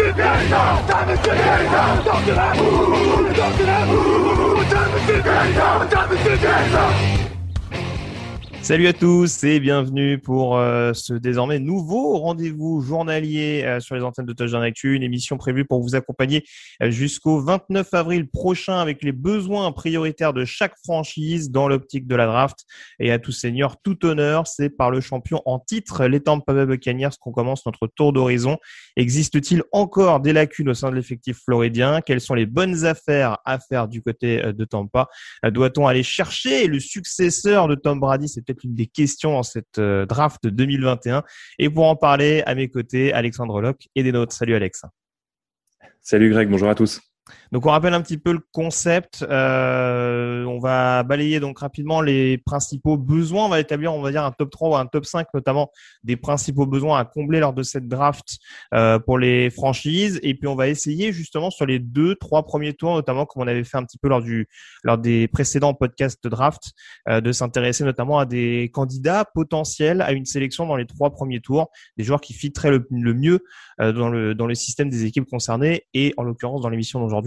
Time is ticking down. Time is ticking down. Time is ticking down. Time is ticking down. Time is. Salut à tous et bienvenue pour euh, ce désormais nouveau rendez-vous journalier euh, sur les antennes de Touchdown Actu, une émission prévue pour vous accompagner euh, jusqu'au 29 avril prochain avec les besoins prioritaires de chaque franchise dans l'optique de la draft. Et à tous seigneurs, tout honneur, c'est par le champion en titre, les Tampa Bay Buccaneers, qu'on commence notre tour d'horizon. Existe-t-il encore des lacunes au sein de l'effectif floridien? Quelles sont les bonnes affaires à faire du côté de Tampa? Doit-on aller chercher le successeur de Tom Brady? Peut-être une des questions dans cette euh, draft 2021. Et pour en parler, à mes côtés, Alexandre Locke et des nôtres. Salut Alex. Salut Greg, bonjour à tous. Donc on rappelle un petit peu le concept. Euh, on va balayer donc rapidement les principaux besoins. On va établir, on va dire, un top 3 ou un top 5 notamment des principaux besoins à combler lors de cette draft euh, pour les franchises. Et puis on va essayer justement sur les deux, trois premiers tours, notamment comme on avait fait un petit peu lors du lors des précédents podcasts de draft, euh, de s'intéresser notamment à des candidats potentiels à une sélection dans les trois premiers tours, des joueurs qui fitteraient le, le mieux euh, dans le dans le système des équipes concernées et en l'occurrence dans l'émission d'aujourd'hui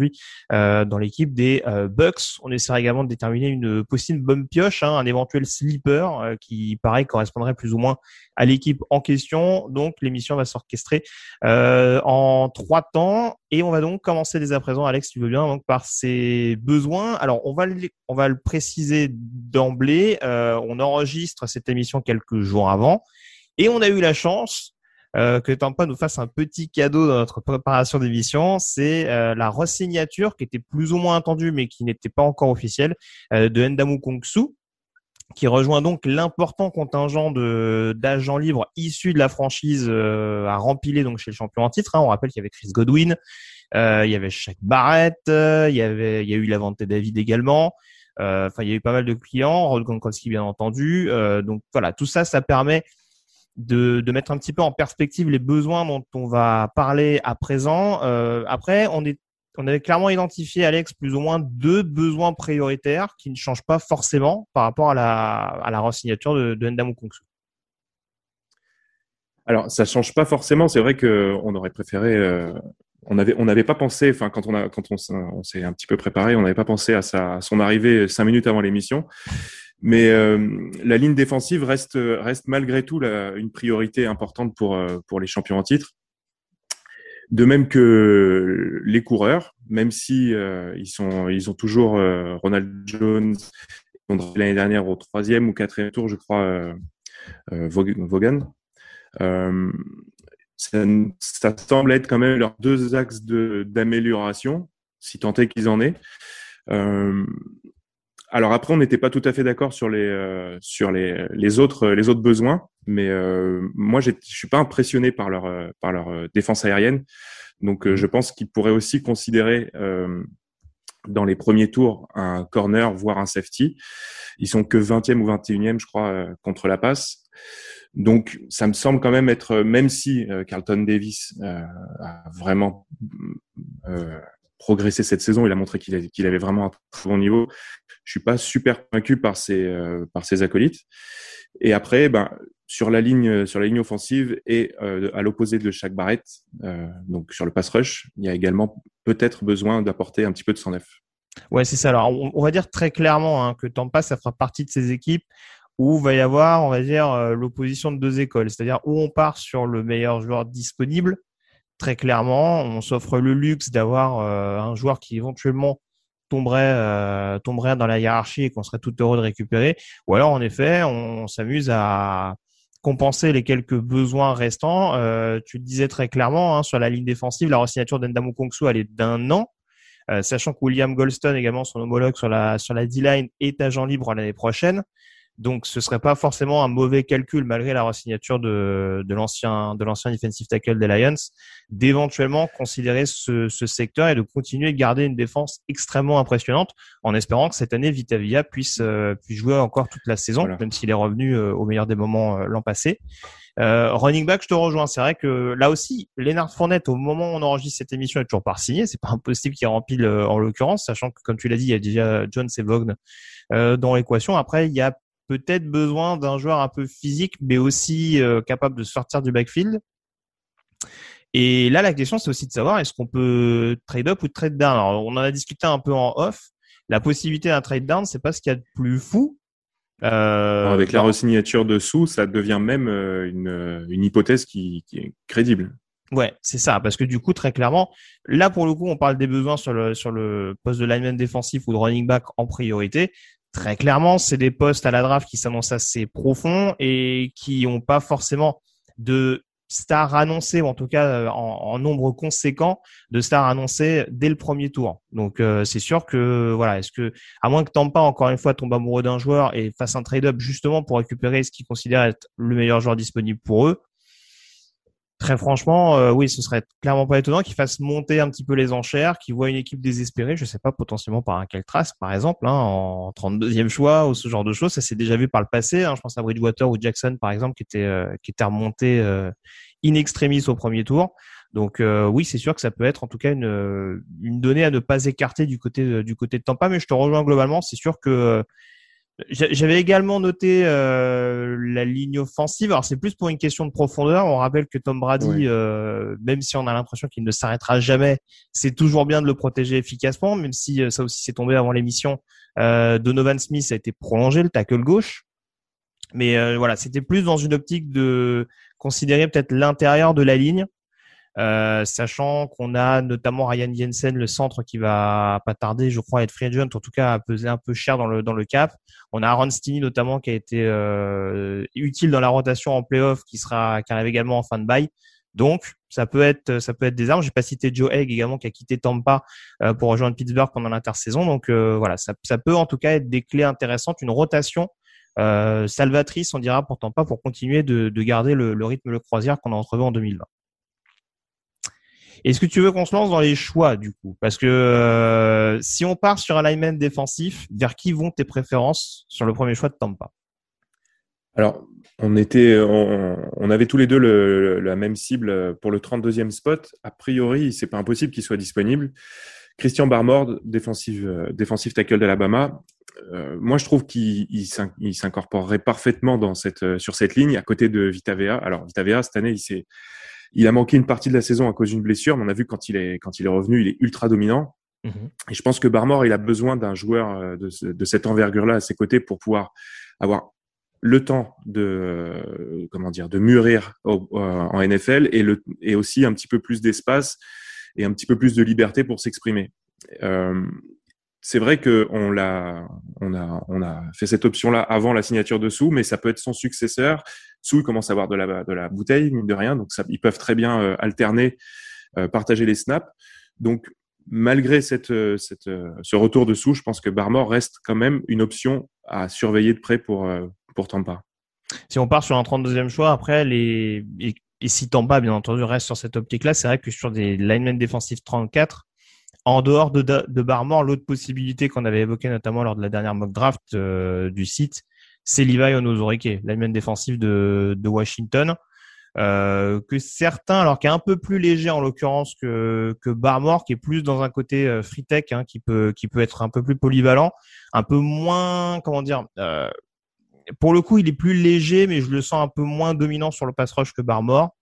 euh, dans l'équipe des euh, Bucks. On essaiera également de déterminer une possible bonne pioche, hein, un éventuel sleeper euh, qui, pareil, correspondrait plus ou moins à l'équipe en question. Donc, l'émission va s'orchestrer en trois temps et on va donc commencer dès à présent, Alex, tu veux bien, donc par ses besoins. Alors, on va on va le préciser d'emblée. on enregistre cette émission quelques jours avant. Et on a eu la chance euh, que Tampa nous fasse un petit cadeau dans notre préparation d'émission. C'est euh, la resignature qui était plus ou moins attendue, mais qui n'était pas encore officielle, euh, de Ndamu Kongsu, qui rejoint donc l'important contingent de d'agents libres issus de la franchise à rempiler donc chez le champion en titre. Hein. On rappelle qu'il y avait Chris Godwin, il y avait Shaq Barrett, il y avait il y a eu Lavante David également. Enfin, il y a eu pas mal de clients, Rod Gronkowski bien entendu. donc voilà, tout ça, ça permet de, de, mettre un petit peu en perspective les besoins dont on va parler à présent. Euh, après, on est on avait clairement identifié, Alex, plus ou moins deux besoins prioritaires qui ne changent pas forcément par rapport à la, à la re-signature de, de Kongsu. Alors, ça change pas forcément. C'est vrai qu'on aurait préféré. Euh, on avait, on n'avait pas pensé. Enfin, quand on a, quand on, on s'est un petit peu préparé, on n'avait pas pensé à, sa, à son arrivée cinq minutes avant l'émission. Mais euh, la ligne défensive reste, reste malgré tout la, une priorité importante pour, euh, pour les champions en titre. De même que les coureurs, même si euh, ils sont, ils ont toujours Ronald Jones l'année dernière au troisième ou quatrième tour, je crois, Vaughan. Ça, ça, semble être quand même leurs deux axes d'amélioration, si tant est qu'ils en aient. Alors après, on n'était pas tout à fait d'accord sur les euh, sur les, les autres les autres besoins, mais euh, moi je suis pas impressionné par leur euh, par leur défense aérienne, donc je pense qu'ils pourraient aussi considérer dans les premiers tours un corner voire un safety. Ils sont que 20e ou 21e, je crois, contre la passe. Donc, ça me semble quand même être, même si Carlton Davis a vraiment progressé cette saison, il a montré qu'il avait vraiment un très bon niveau. Je suis pas super convaincu par ses par ses acolytes. Et après, ben, sur la ligne sur la ligne offensive et euh, à l'opposé de Shaq Barrett, euh, donc sur le pass rush, il y a également peut-être besoin d'apporter un petit peu de 109. Ouais, c'est ça. Alors, on, va dire très clairement hein, que Tampa, ça fera partie de ces équipes où va y avoir, on va dire, euh, l'opposition de deux écoles. C'est-à-dire où on part sur le meilleur joueur disponible. Très clairement, on s'offre le luxe d'avoir un joueur qui éventuellement tomberait, euh, tomberait dans la hiérarchie et qu'on serait tout heureux de récupérer. Ou alors, en effet, on, s'amuse à compenser les quelques besoins restants. Euh, tu le disais très clairement, hein, sur la ligne défensive, la signature d'Endamu Kongsu, elle d'un an. Euh, sachant que William Goldstone, également son homologue sur la sur la D-line, est agent libre l'année prochaine. Donc ce serait pas forcément un mauvais calcul malgré la signature de, de l'ancien de l'ancien defensive tackle des Lions d'éventuellement considérer ce, ce, secteur et de continuer de garder une défense extrêmement impressionnante en espérant que cette année Vitavia puisse euh, puisse jouer encore toute la saison même s'il est revenu euh, au meilleur des moments euh, l'an passé. running back, je te rejoins. C'est vrai que là aussi, Leonard Fournette, au moment où on enregistre cette émission, est toujours pas signé. C'est pas impossible qu'il rempile en l'occurrence, sachant que comme tu l'as dit, il y a déjà John Sevogn dans l'équation. Après, il y a peut-être besoin d'un joueur un peu physique, mais aussi euh, capable de sortir du backfield. Et là, la question, c'est aussi de savoir est-ce qu'on peut trade up ou trade down? Alors, on en a discuté un peu en off. La possibilité d'un trade down, c'est pas ce qu'il y a de plus fou. Euh, Avec la resignature dessous, ça devient même euh, une, une hypothèse qui, qui, est crédible. Ouais, c'est ça, parce que du coup, très clairement, là pour le coup, on parle des besoins sur le sur le poste de lineman défensif ou de running back en priorité. Très clairement, c'est des postes à la draft qui s'annoncent assez profonds et qui n'ont pas forcément de stars annoncées, ou en tout cas euh, en, nombre conséquent de stars annoncées dès le premier tour. Donc euh, c'est sûr que voilà, est-ce que à moins que Tampa encore une fois tombe amoureux d'un joueur et fasse un trade-up justement pour récupérer ce qu'il considère être le meilleur joueur disponible pour eux, très franchement, euh, oui, ce serait clairement pas étonnant qu'ils fassent monter un petit peu les enchères, qu'ils voient une équipe désespérée, je sais pas, potentiellement par un trace, par exemple, hein, en 32e choix ou ce genre de choses. Ça s'est déjà vu par le passé. Hein. je pense à Bridgewater ou Jackson, par exemple, qui était euh, qui remonté euh, in extremis au premier tour. Donc oui, c'est sûr que ça peut être en tout cas une, donnée à ne pas écarter du côté du côté de Tampa, mais je te rejoins globalement. C'est sûr que j'avais également noté euh, la ligne offensive. Alors c'est plus pour une question de profondeur. On rappelle que Tom Brady, euh, même si on a l'impression qu'il ne s'arrêtera jamais, c'est toujours bien de le protéger efficacement. Même si euh, ça aussi s'est tombé avant l'émission, Donovan Smith a été prolongé, le tackle gauche. Mais voilà, c'était plus dans une optique de considérer peut-être l'intérieur de la ligne euh, sachant qu'on a notamment Ryan Jensen, le centre qui va pas tarder, je crois, être free agent, en tout cas à peser un peu cher dans le dans le cap. On a Aaron Stinney notamment qui a été euh, utile dans la rotation en playoff, qui sera qui arrive également en fin de bail. Donc ça peut être ça peut être des armes. J'ai pas cité Joe Egg également qui a quitté Tampa euh, pour rejoindre Pittsburgh pendant l'intersaison. Donc voilà, ça, ça peut en tout cas être des clés intéressantes, une rotation salvatrice, on dira pourtant pas pour continuer de, de garder le, le rythme le croisière qu'on a entrevu en 2020. Est-ce que tu veux qu'on se lance dans les choix du coup? Parce que euh, si on part sur un lineman défensif, vers qui vont tes préférences sur le premier choix de Tampa? Alors, on était, on, avait tous les deux la même cible pour le 32e spot. A priori, c'est pas impossible qu'il soit disponible. Christian Barmord, défensif, défensif tackle d'Alabama. Euh, moi, je trouve qu'il s'incorporerait parfaitement dans cette, sur cette ligne à côté de Vitavea. Alors, Vitavea, cette année, il s'est il a manqué une partie de la saison à cause d'une blessure, mais on a vu quand il est quand il est revenu, il est ultra dominant. Mhm. Et je pense que Barmore, il a besoin d'un joueur euh, de, de cette envergure-là à ses côtés pour pouvoir avoir le temps de euh, comment dire de mûrir en NFL et le et aussi un petit peu plus d'espace et un petit peu plus de liberté pour s'exprimer. Euh, c'est vrai que on l'a, on a, on a fait cette option-là avant la signature de Sou, mais ça peut être son successeur. Sou commence à avoir de la, de la bouteille, mine de rien, donc ils peuvent très bien euh, alterner, euh, partager les snaps. Donc malgré cette, euh, cette, ce retour de Sou, je pense que Barmore reste quand même une option à surveiller de près pour, pour Tampa. Si on part sur un 32e choix, après les et, si Tampa bien entendu reste sur cette optique-là, c'est vrai que sur des linemen défensifs 34 en dehors de, de Barmore, l'autre possibilité qu'on avait évoquée notamment lors de la dernière mock draft euh, du site, c'est Levi Onozorike, lineman défensif de, de Washington. Euh, que certains, alors qui est un peu plus léger en l'occurrence que que Barmore, qui est plus dans un côté euh, free tech, hein, qui peut qui peut être un peu plus polyvalent, un peu moins, comment dire. Euh, pour le coup, il est plus léger, mais je le sens un peu moins dominant sur le pass rush que Barmore.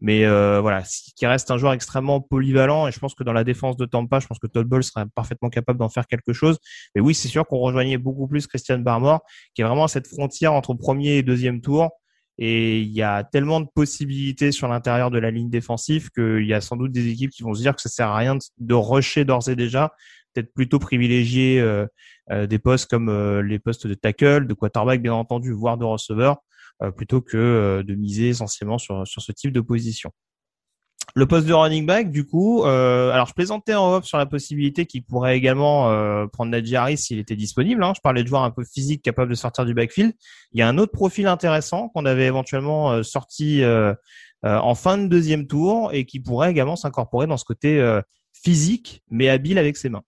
Mais euh, voilà, qui reste un joueur extrêmement polyvalent et je pense que dans la défense de Tampa, je pense que Todd Ball serait parfaitement capable d'en faire quelque chose. Mais oui, c'est sûr qu'on rejoignait beaucoup plus Christian Barmore, qui est vraiment à cette frontière entre premier et deuxième tour. Et il y a tellement de possibilités sur l'intérieur de la ligne défensive qu'il y a sans doute des équipes qui vont se dire que ça sert à rien de rusher d'ores et déjà, peut-être plutôt privilégier euh, euh, des postes comme euh, les postes de tackle, de quarterback bien entendu, voire de receveur, plutôt que de miser essentiellement sur, sur ce type de position. Le poste de running back, du coup, euh, alors je plaisantais en off sur la possibilité qu'il pourrait également euh, prendre Najee Harris s'il était disponible. Hein. Je parlais de joueurs un peu physiques capables de sortir du backfield. Il y a un autre profil intéressant qu'on avait éventuellement euh, sorti euh, en fin de deuxième tour et qui pourrait également s'incorporer dans ce côté physique mais habile avec ses mains.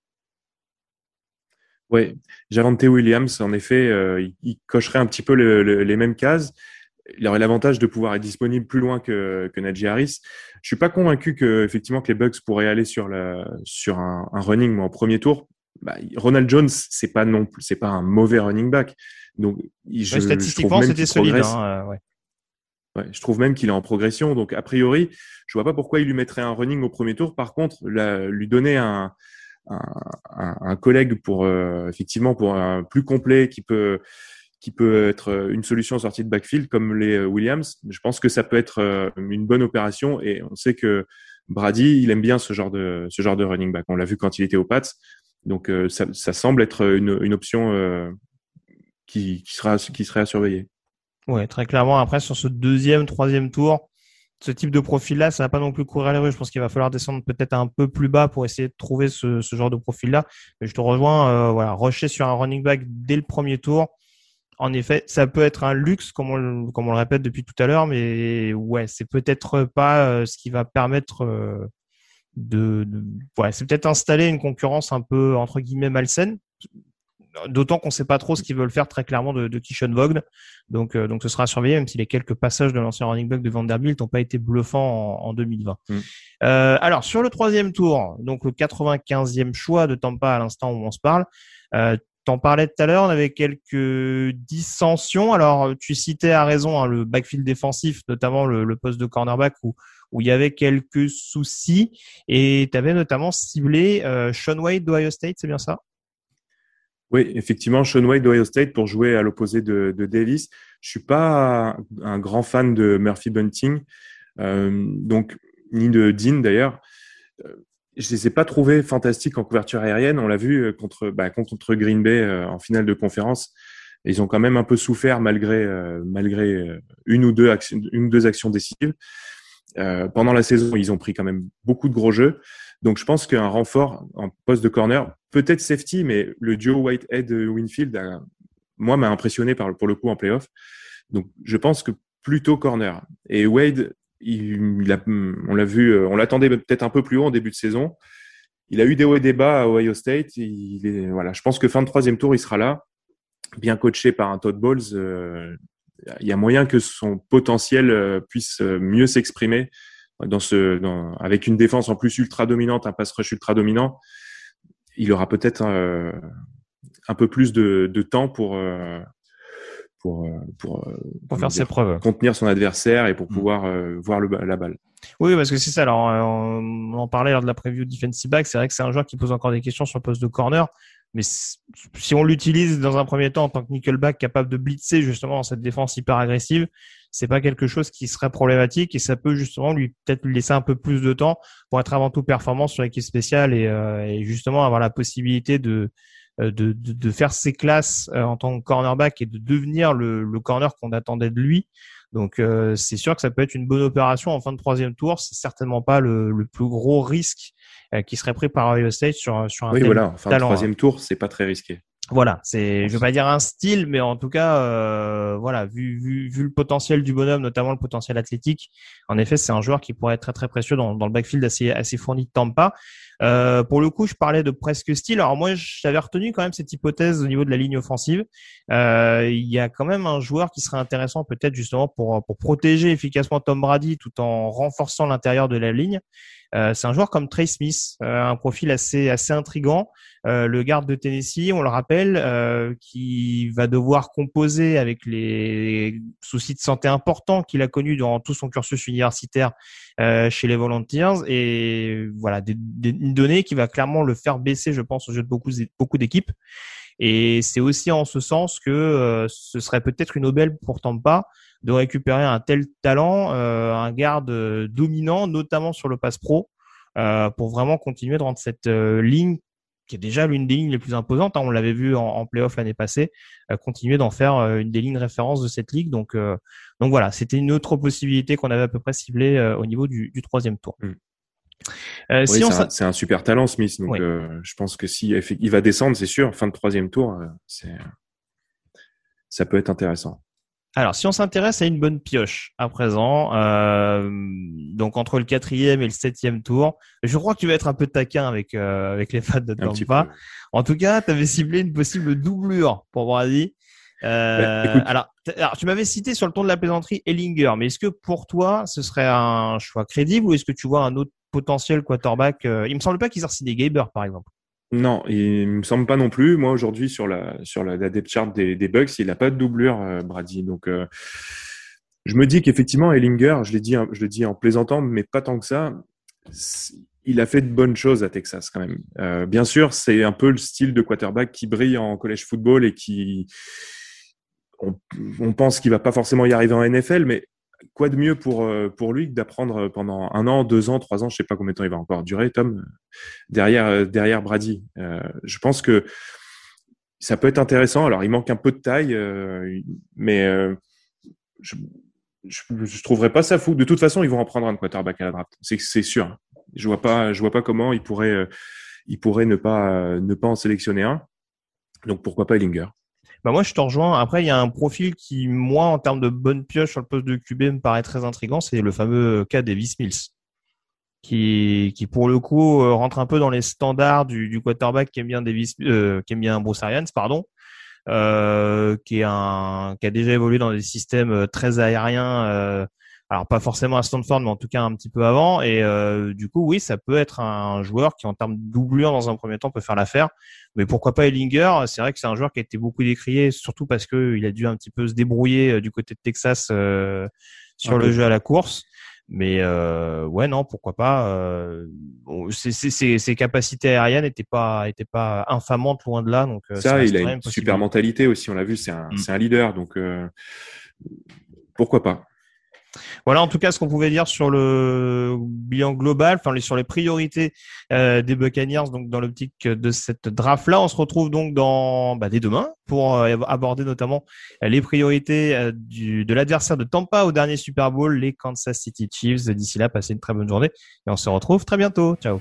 Oui, Javante Williams, en effet, il, il, cocherait un petit peu le, le, les mêmes cases il aurait l'avantage de pouvoir être disponible plus loin que, que Najee Harris. Je suis pas convaincu que effectivement que les Bucks pourraient aller sur la sur un, un running en premier tour. Bah, Ronald Jones, c'est pas non plus, c'est pas un mauvais running back. Donc, je, statistiquement, c'était solide. Hein, euh, ouais. Ouais, je trouve même qu'il est en progression. Donc, a priori, je vois pas pourquoi il lui mettrait un running au premier tour. Par contre, la, lui donner un, un, collègue pour euh, effectivement pour un plus complet qui peut qui peut être une solution sortie de backfield comme les euh, Williams. Je pense que ça peut être euh, une bonne opération et on sait que Brady, il aime bien ce genre de ce genre de running back. On l'a vu quand il était aux Pats. Donc ça, ça semble être une, une option qui, qui, sera qui serait à surveiller. Ouais, très clairement. Après sur ce deuxième, troisième tour, ce type de profil-là, ça va pas non plus courir les rues. Je pense qu'il va falloir descendre peut-être un peu plus bas pour essayer de trouver ce, genre de profil-là. Mais je te rejoins, euh, voilà, rusher sur un running back dès le premier tour en effet, ça peut être un luxe, comme on, comme on le répète depuis tout à l'heure, mais ouais, c'est peut-être pas euh, ce qui va permettre euh, de, de, ouais, c'est peut-être installer une concurrence un peu entre guillemets malsaine. D'autant qu'on ne sait pas trop ce qu'ils veulent faire très clairement de, de Kishon Vogd. Donc, euh, donc ce sera surveillé, même si les quelques passages de l'ancien running back de Vanderbilt n'ont pas été bluffants en, en 2020. Mm. Euh, alors, sur le troisième tour, donc le 95e choix de Tampa à l'instant où on se parle, euh, T'en parlais tout à l'heure, on avait quelques dissensions. Alors, tu citais à raison hein, le backfield défensif, notamment le, poste de cornerback où, où il y avait quelques soucis. Et tu avais notamment ciblé euh, Sean Wade d'Ohio State, c'est bien ça? Oui, effectivement, Sean Wade d'Ohio State pour jouer à l'opposé de, de, Davis. Je suis pas un grand fan de Murphy Bunting, euh, donc ni de Dean d'ailleurs je les ai pas trouvés fantastiques en couverture aérienne. On l'a vu euh, contre, bah, contre Green Bay euh, en finale de conférence. ils ont quand même un peu souffert malgré, euh, malgré une, ou deux actions, une ou deux actions décisives. pendant la saison, ils ont pris quand même beaucoup de gros jeux. Donc, je pense qu'un renfort en poste de corner, peut-être safety, mais le duo Whitehead-Winfield, moi, m'a impressionné pour le coup en playoff. Donc, je pense que plutôt corner. Et Wade, on l'a vu, euh, on l'attendait peut-être un peu plus haut en début de saison. Il a eu des hauts et des bas à Ohio State. Voilà, je pense que fin de troisième tour, il sera là, bien coaché par un Todd Bowles. Euh, il y a moyen que son potentiel euh, puisse mieux s'exprimer dans ce, dans, avec une défense en plus ultra dominante, un pass rush ultra dominant. Il aura peut-être un peu plus de, de temps pour pour euh, pour, euh, pour faire ses preuves, contenir son adversaire et pour mm. pouvoir euh, voir le, la balle. Oui, parce que c'est ça. Alors, on en parlait lors de la preview defensive back. C'est vrai que c'est un joueur qui pose encore des questions sur le poste de corner. Mais si on l'utilise dans un premier temps en tant que nickelback capable de blitzer justement dans cette défense hyper agressive, c'est pas quelque chose qui serait problématique et ça peut justement lui peut-être lui laisser un peu plus de temps pour être avant tout performant sur l'équipe spéciale et, et, justement avoir la possibilité de euh, de, de, de, faire ses classes euh, en tant que cornerback et de devenir le, le corner qu'on attendait de lui. Donc euh, c'est sûr que ça peut être une bonne opération en fin de troisième tour. C'est certainement pas le, le, plus gros risque qui serait pris par Ohio State sur sur un oui voilà en fin de troisième tour c'est pas très risqué. Voilà, c'est, je veux pas dire un style, mais en tout cas, euh, voilà, vu, vu, vu le potentiel du bonhomme, notamment le potentiel athlétique, en effet, c'est un joueur qui pourrait être très très précieux dans, dans le backfield assez assez fourni de Tampa. Euh, pour le coup, je parlais de presque style. Alors moi, j'avais retenu quand même cette hypothèse au niveau de la ligne offensive. Euh, il y a quand même un joueur qui serait intéressant peut-être justement pour pour protéger efficacement Tom Brady tout en renforçant l'intérieur de la ligne. Euh, c'est un joueur comme Trey Smith, euh, un profil assez assez intrigant. Euh, le garde de Tennessee, on le rappelle, qui va devoir composer avec les soucis de santé importants qu'il a connus durant tout son cursus universitaire chez les Volunteers. Et voilà, des, des, une donnée qui va clairement le faire baisser, je pense, au jeu de beaucoup beaucoup d'équipes. Et c'est aussi en ce sens que ce serait peut-être une aubaine pour Tampa de récupérer un tel talent, euh, un garde euh, dominant, notamment sur le pass pro, euh, pour vraiment continuer de rendre cette ligne qui est déjà l'une des lignes les plus imposantes. Hein, on l'avait vu en, en playoff l'année passée, continuer d'en faire une des lignes références de cette ligue. Donc, donc voilà, c'était une autre possibilité qu'on avait à peu près ciblée au niveau du, du troisième tour. Mm. oui, c'est un, super talent, Smith. Donc, je pense que si il va descendre, c'est sûr, fin de troisième tour, c'est ça peut être intéressant. Alors, si on s'intéresse à une bonne pioche à présent, euh, donc entre le quatrième et le septième tour, je crois que tu vas être un peu taquin avec euh, avec les fans de Tampa. En tout cas, tu avais ciblé une possible doublure pour Brady. Euh, bah, alors, alors, tu m'avais cité sur le ton de la plaisanterie Ellinger, mais est-ce que pour toi, ce serait un choix crédible ou est-ce que tu vois un autre potentiel quarterback euh, Il me semble pas qu'ils aient signé Gaber, par exemple. Non, il me semble pas non plus. Moi aujourd'hui sur la sur la, depth chart des, des Bucks, il n'a pas de doublure euh, Brady. Donc euh, je me dis qu'effectivement Ellinger, je l'ai dit je le dis en plaisantant, mais pas tant que ça. Il a fait de bonnes choses à Texas quand même. Euh, bien sûr, c'est un peu le style de quarterback qui brille en college football et qui on, on pense qu'il va pas forcément y arriver en NFL, mais quoi de mieux pour, euh, pour lui que d'apprendre pendant un an, deux ans, trois ans, je sais pas combien de temps il va encore durer, Tom, derrière, euh, derrière Brady. Euh, je pense que ça peut être intéressant. Alors, il manque un peu de taille, mais je, je, trouverais pas ça fou. De toute façon, ils vont en prendre un quarterback à la draft. C'est, sûr. Je vois pas, je vois pas comment il pourrait, il pourrait ne pas, ne pas en sélectionner un. Donc, pourquoi pas Ellinger? Bah moi je te rejoins. Après il y a un profil qui moi en termes de bonne pioche sur le poste de QB me paraît très intrigant, c'est le fameux cas Davis Mills, qui qui pour le coup euh, rentre un peu dans les standards du, quarterback qui aime bien Davis, euh, qui aime bien Bruce Arians, pardon, euh, qui est un qui a déjà évolué dans des systèmes euh, très aériens. Alors pas forcément à Stanford, mais en tout cas un petit peu avant. Et euh, du coup, oui, ça peut être un joueur qui, en termes de doublure, dans un premier temps, peut faire l'affaire. Mais pourquoi pas Ellinger? C'est vrai que c'est un joueur qui a été beaucoup décrié, surtout parce que il a dû un petit peu se débrouiller euh, du côté de Texas euh, sur le jeu à la course. Mais euh, ouais, non, pourquoi pas. Euh, ses, capacités aériennes n'étaient pas, étaient pas infamantes loin de là. Donc ça, il a une super mentalité aussi. On l'a vu, c'est un, mm. c'est un leader. Donc pourquoi pas. Voilà en tout cas ce qu'on pouvait dire sur le bilan global, enfin sur les priorités euh, des Buccaneers donc dans l'optique de cette draft là. On se retrouve donc dans bah, dès demain pour euh, aborder notamment les priorités euh, de l'adversaire de Tampa au dernier Super Bowl, les Kansas City Chiefs. D'ici là, passez une très bonne journée et on se retrouve très bientôt. Ciao.